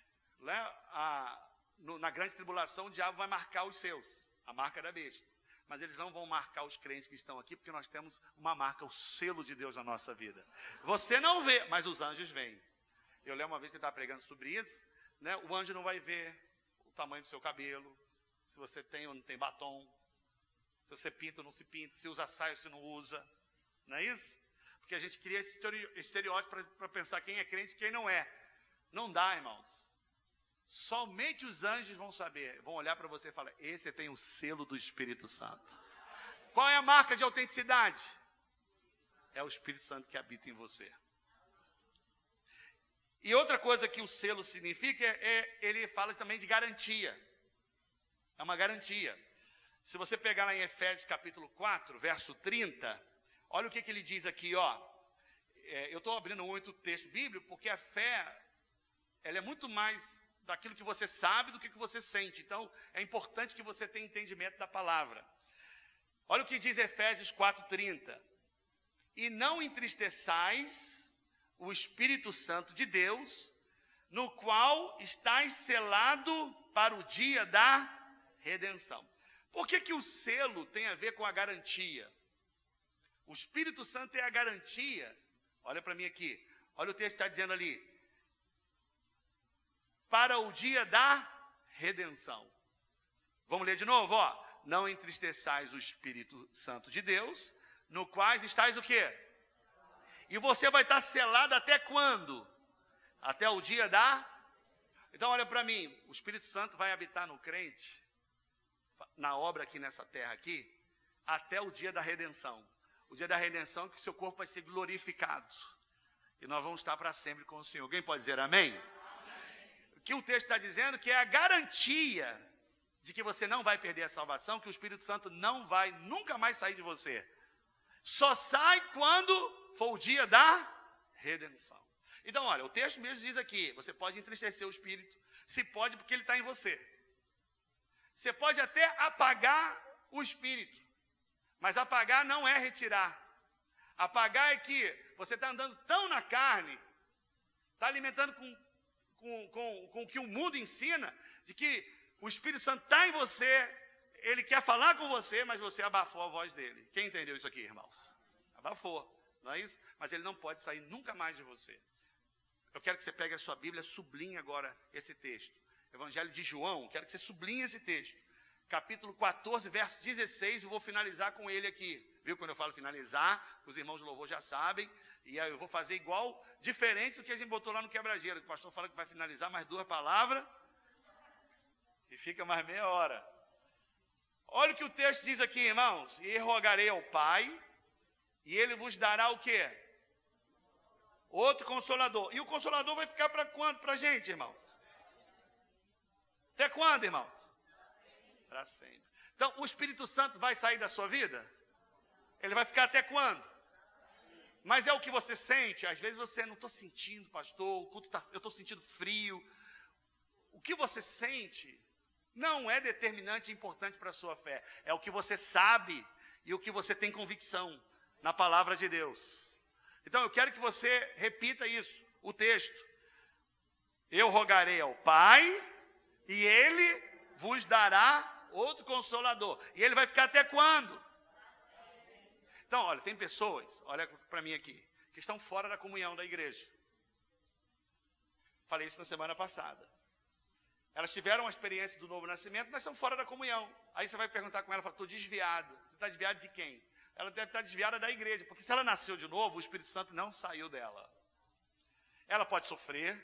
né? a, no, na grande tribulação o diabo vai marcar os seus, a marca da besta. Mas eles não vão marcar os crentes que estão aqui, porque nós temos uma marca, o selo de Deus na nossa vida. Você não vê, mas os anjos veem. Eu lembro uma vez que eu estava pregando sobre isso, né? o anjo não vai ver o tamanho do seu cabelo, se você tem ou não tem batom, se você pinta ou não se pinta, se usa saia ou se não usa. Não é isso? Porque a gente cria esse estereótipo para pensar quem é crente e quem não é. Não dá, irmãos. Somente os anjos vão saber, vão olhar para você e falar: esse tem o selo do Espírito Santo. Qual é a marca de autenticidade? É o Espírito Santo que habita em você. E outra coisa que o selo significa é, é ele fala também de garantia. É uma garantia. Se você pegar lá em Efésios capítulo 4, verso 30, olha o que, que ele diz aqui, ó. É, eu estou abrindo muito texto bíblico porque a fé ela é muito mais daquilo que você sabe do que, que você sente. Então, é importante que você tenha entendimento da palavra. Olha o que diz Efésios 4,30. E não entristeçais o Espírito Santo de Deus, no qual estáis selado para o dia da redenção. Por que, que o selo tem a ver com a garantia? O Espírito Santo é a garantia. Olha para mim aqui. Olha o texto que está dizendo ali para o dia da redenção. Vamos ler de novo, ó. Não entristeçais o Espírito Santo de Deus, no quais estáis o quê? E você vai estar selado até quando? Até o dia da Então olha para mim, o Espírito Santo vai habitar no crente na obra aqui nessa terra aqui até o dia da redenção. O dia da redenção que seu corpo vai ser glorificado. E nós vamos estar para sempre com o Senhor. Alguém pode dizer amém? que o texto está dizendo que é a garantia de que você não vai perder a salvação, que o Espírito Santo não vai nunca mais sair de você. Só sai quando for o dia da redenção. Então, olha, o texto mesmo diz aqui: você pode entristecer o Espírito, se pode porque ele está em você. Você pode até apagar o Espírito, mas apagar não é retirar. Apagar é que você está andando tão na carne, está alimentando com com, com, com o que o mundo ensina, de que o Espírito Santo está em você, ele quer falar com você, mas você abafou a voz dele. Quem entendeu isso aqui, irmãos? Abafou, não é isso? Mas ele não pode sair nunca mais de você. Eu quero que você pegue a sua Bíblia, sublinhe agora esse texto. Evangelho de João, quero que você sublinhe esse texto. Capítulo 14, verso 16, eu vou finalizar com ele aqui. Viu quando eu falo finalizar? Os irmãos de louvor já sabem. E aí eu vou fazer igual, diferente do que a gente botou lá no quebra-gelo. O pastor fala que vai finalizar mais duas palavras. E fica mais meia hora. Olha o que o texto diz aqui, irmãos. E rogarei ao Pai, e ele vos dará o quê? Outro consolador. E o consolador vai ficar para quando para a gente, irmãos? Até quando, irmãos? Para sempre. Então, o Espírito Santo vai sair da sua vida? Ele vai ficar até quando? Mas é o que você sente. Às vezes você não estou sentindo, pastor. Tá, eu estou sentindo frio. O que você sente não é determinante e importante para a sua fé. É o que você sabe e o que você tem convicção na palavra de Deus. Então eu quero que você repita isso, o texto. Eu rogarei ao Pai e Ele vos dará outro consolador. E ele vai ficar até quando? Então, olha, tem pessoas, olha para mim aqui, que estão fora da comunhão da igreja. Falei isso na semana passada. Elas tiveram uma experiência do novo nascimento, mas são fora da comunhão. Aí você vai perguntar com ela, fala, estou desviada. Você está desviada de quem? Ela deve estar desviada da igreja, porque se ela nasceu de novo, o Espírito Santo não saiu dela. Ela pode sofrer,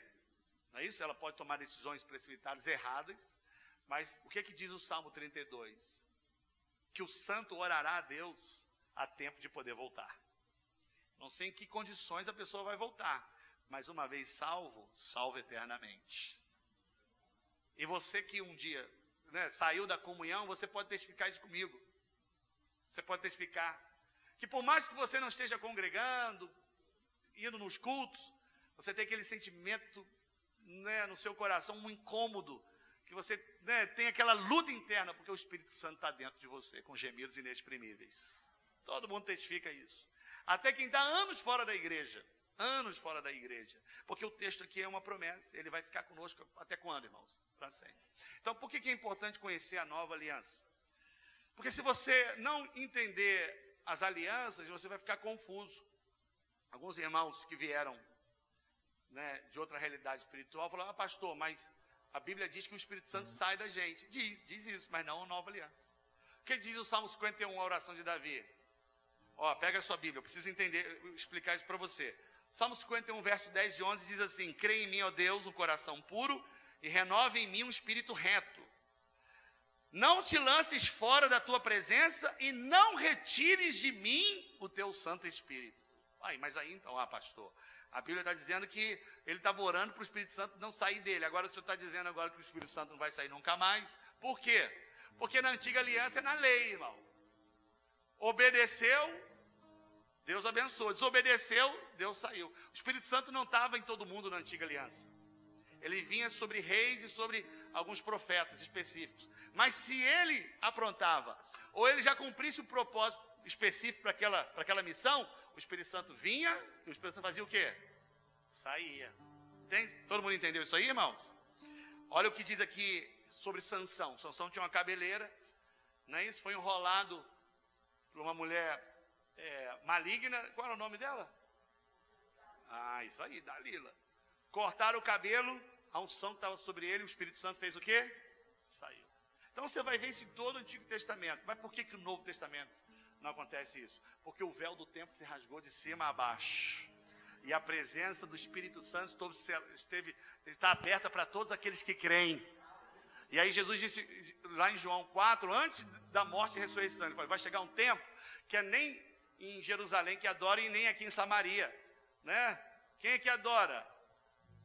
não é isso? Ela pode tomar decisões precipitadas erradas, mas o que é que diz o Salmo 32? Que o santo orará a Deus há tempo de poder voltar. Não sei em que condições a pessoa vai voltar, mas uma vez salvo, salvo eternamente. E você que um dia né, saiu da comunhão, você pode testificar isso comigo. Você pode testificar. Que por mais que você não esteja congregando, indo nos cultos, você tem aquele sentimento né, no seu coração, um incômodo, que você né, tem aquela luta interna, porque o Espírito Santo está dentro de você, com gemidos inexprimíveis. Todo mundo testifica isso. Até quem está anos fora da igreja. Anos fora da igreja. Porque o texto aqui é uma promessa. Ele vai ficar conosco até quando, irmãos? Para sempre. Então, por que, que é importante conhecer a nova aliança? Porque se você não entender as alianças, você vai ficar confuso. Alguns irmãos que vieram né, de outra realidade espiritual falaram, ah, pastor, mas a Bíblia diz que o Espírito Santo sai da gente. Diz, diz isso, mas não a nova aliança. O que diz o Salmo 51, a oração de Davi? Ó, pega a sua Bíblia, eu preciso entender, explicar isso para você. Salmo 51, verso 10 e 11 diz assim: Creia em mim, ó Deus, um coração puro e renove em mim um espírito reto. Não te lances fora da tua presença e não retires de mim o teu Santo Espírito. Aí, mas aí então, ah, pastor, a Bíblia está dizendo que ele estava orando para o Espírito Santo não sair dele. Agora o senhor está dizendo agora que o Espírito Santo não vai sair nunca mais. Por quê? Porque na antiga aliança é na lei, irmão. Obedeceu, Deus abençoou. Desobedeceu, Deus saiu. O Espírito Santo não estava em todo mundo na antiga aliança. Ele vinha sobre reis e sobre alguns profetas específicos. Mas se ele aprontava, ou ele já cumprisse o propósito específico para aquela, para aquela missão, o Espírito Santo vinha e o Espírito Santo fazia o quê? Saía. Entende? Todo mundo entendeu isso aí, irmãos? Olha o que diz aqui sobre Sansão. Sansão tinha uma cabeleira, não é isso? Foi enrolado por uma mulher é, maligna. Qual era o nome dela? Ah, isso aí, Dalila. Cortaram o cabelo, a unção que estava sobre ele, o Espírito Santo fez o quê? Então você vai ver isso em todo o Antigo Testamento. Mas por que, que o Novo Testamento não acontece isso? Porque o véu do templo se rasgou de cima a baixo. E a presença do Espírito Santo esteve, está aberta para todos aqueles que creem. E aí Jesus disse lá em João 4, antes da morte e ressurreição, ele falou, vai chegar um tempo que é nem em Jerusalém que adora e nem aqui em Samaria. Né? Quem é que adora?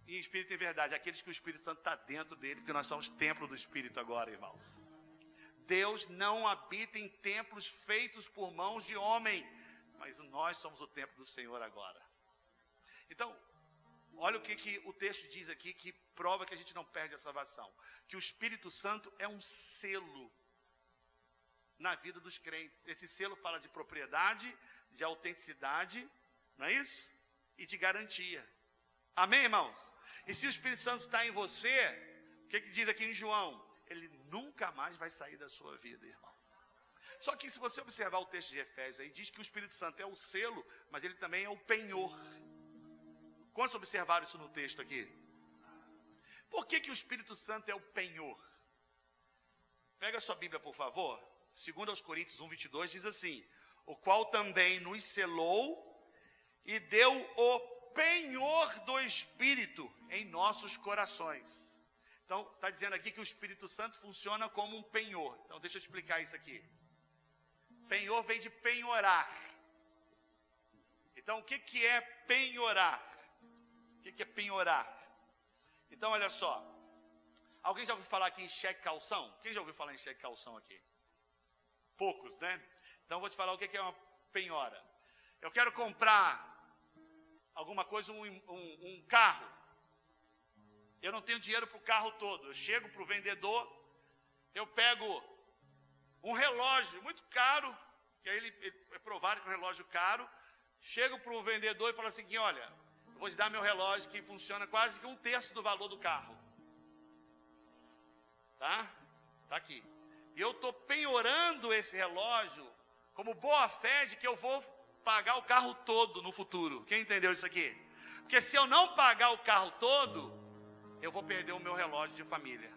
Em espírito e verdade, aqueles que o Espírito Santo está dentro dele, porque nós somos templo do Espírito agora, irmãos. Deus não habita em templos feitos por mãos de homem, mas nós somos o templo do Senhor agora. Então, olha o que, que o texto diz aqui que prova que a gente não perde a salvação: que o Espírito Santo é um selo na vida dos crentes. Esse selo fala de propriedade, de autenticidade, não é isso? E de garantia. Amém, irmãos? E se o Espírito Santo está em você, o que, que diz aqui em João? ele nunca mais vai sair da sua vida, irmão. Só que se você observar o texto de Efésios aí, diz que o Espírito Santo é o selo, mas ele também é o penhor. Quantos observaram isso no texto aqui? Por que, que o Espírito Santo é o penhor? Pega a sua Bíblia, por favor. Segundo aos Coríntios 1, 22, diz assim, o qual também nos selou e deu o penhor do Espírito em nossos corações. Então, está dizendo aqui que o Espírito Santo funciona como um penhor. Então, deixa eu explicar isso aqui. Penhor vem de penhorar. Então, o que, que é penhorar? O que, que é penhorar? Então, olha só. Alguém já ouviu falar aqui em cheque calção? Quem já ouviu falar em cheque calção aqui? Poucos, né? Então, vou te falar o que, que é uma penhora. Eu quero comprar alguma coisa, um, um, um carro eu não tenho dinheiro para o carro todo. Eu chego para o vendedor, eu pego um relógio muito caro, que aí ele, ele é provado que é um relógio caro. Chego para o vendedor e falo assim: olha, eu vou te dar meu relógio que funciona quase que um terço do valor do carro. Tá? Tá aqui. E eu estou penhorando esse relógio como boa fé de que eu vou pagar o carro todo no futuro. Quem entendeu isso aqui? Porque se eu não pagar o carro todo, eu vou perder o meu relógio de família.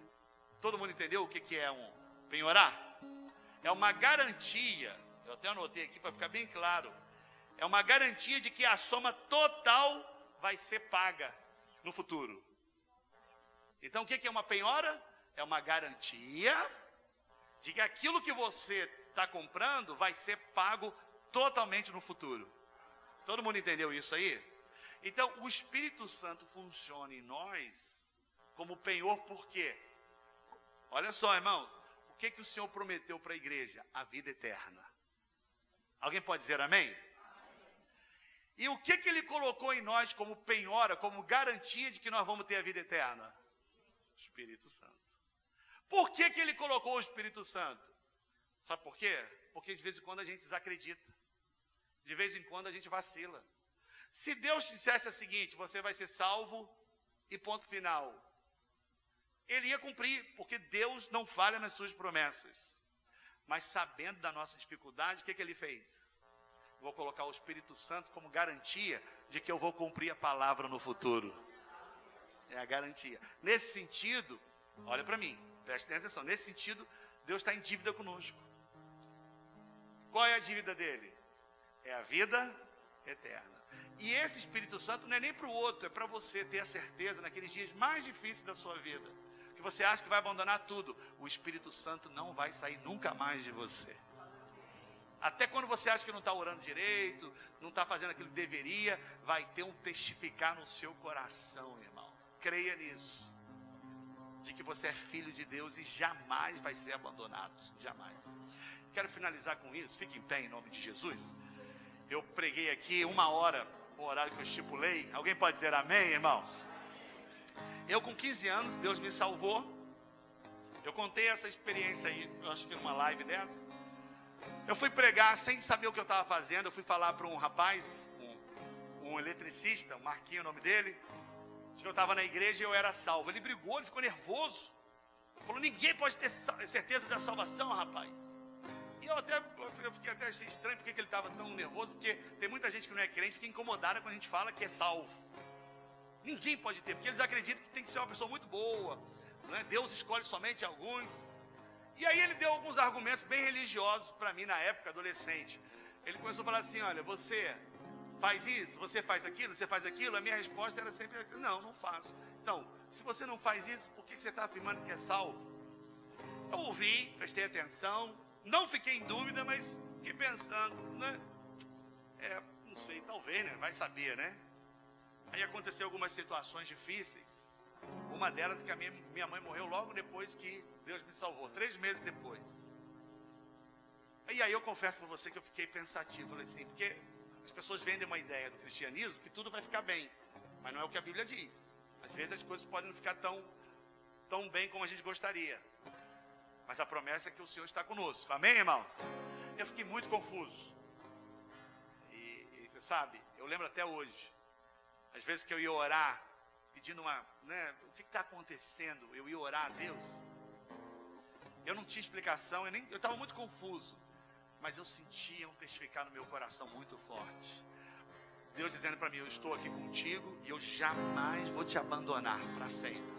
Todo mundo entendeu o que, que é um penhorar? É uma garantia, eu até anotei aqui para ficar bem claro, é uma garantia de que a soma total vai ser paga no futuro. Então o que, que é uma penhora? É uma garantia de que aquilo que você está comprando vai ser pago totalmente no futuro. Todo mundo entendeu isso aí? Então, o Espírito Santo funciona em nós como penhor, por quê? Olha só, irmãos, o que, que o Senhor prometeu para a igreja? A vida eterna. Alguém pode dizer amém? E o que, que ele colocou em nós como penhora, como garantia de que nós vamos ter a vida eterna? Espírito Santo. Por que, que ele colocou o Espírito Santo? Sabe por quê? Porque de vez em quando a gente desacredita. De vez em quando a gente vacila. Se Deus dissesse o seguinte: você vai ser salvo e ponto final. Ele ia cumprir, porque Deus não falha nas suas promessas. Mas sabendo da nossa dificuldade, o que, que ele fez? Vou colocar o Espírito Santo como garantia de que eu vou cumprir a palavra no futuro. É a garantia. Nesse sentido, olha para mim, preste atenção. Nesse sentido, Deus está em dívida conosco. Qual é a dívida dele? É a vida eterna. E esse Espírito Santo não é nem para o outro, é para você ter a certeza naqueles dias mais difíceis da sua vida, que você acha que vai abandonar tudo. O Espírito Santo não vai sair nunca mais de você. Até quando você acha que não está orando direito, não está fazendo aquilo que deveria, vai ter um testificar no seu coração, irmão. Creia nisso. De que você é filho de Deus e jamais vai ser abandonado. Jamais. Quero finalizar com isso. Fique em pé em nome de Jesus. Eu preguei aqui uma hora o horário que eu estipulei. Alguém pode dizer amém, irmãos? Eu, com 15 anos, Deus me salvou. Eu contei essa experiência aí, eu acho que numa live dessa. Eu fui pregar sem saber o que eu estava fazendo. Eu fui falar para um rapaz, um, um eletricista, o Marquinho, o nome dele. que eu estava na igreja e eu era salvo. Ele brigou, ele ficou nervoso. Falou: ninguém pode ter certeza da salvação, rapaz. E eu até eu fiquei até achei estranho porque ele estava tão nervoso, porque tem muita gente que não é crente, fica incomodada quando a gente fala que é salvo. Ninguém pode ter, porque eles acreditam que tem que ser uma pessoa muito boa. Né? Deus escolhe somente alguns. E aí ele deu alguns argumentos bem religiosos para mim na época, adolescente. Ele começou a falar assim: olha, você faz isso, você faz aquilo, você faz aquilo. A minha resposta era sempre: não, não faço. Então, se você não faz isso, por que você está afirmando que é salvo? Eu ouvi, prestei atenção, não fiquei em dúvida, mas fiquei pensando, né? É, não sei, talvez, né? Vai saber, né? Aí aconteceu algumas situações difíceis. Uma delas que a minha, minha mãe morreu logo depois que Deus me salvou, três meses depois. E aí eu confesso para você que eu fiquei pensativo, falei assim, porque as pessoas vendem uma ideia do cristianismo que tudo vai ficar bem, mas não é o que a Bíblia diz. Às vezes as coisas podem não ficar tão, tão bem como a gente gostaria. Mas a promessa é que o Senhor está conosco. Amém, irmãos? Eu fiquei muito confuso. E, e você sabe, eu lembro até hoje. Às vezes que eu ia orar, pedindo uma, né, o que está acontecendo? Eu ia orar a Deus. Eu não tinha explicação, eu eu estava muito confuso, mas eu sentia um testificar no meu coração muito forte. Deus dizendo para mim: Eu estou aqui contigo e eu jamais vou te abandonar para sempre.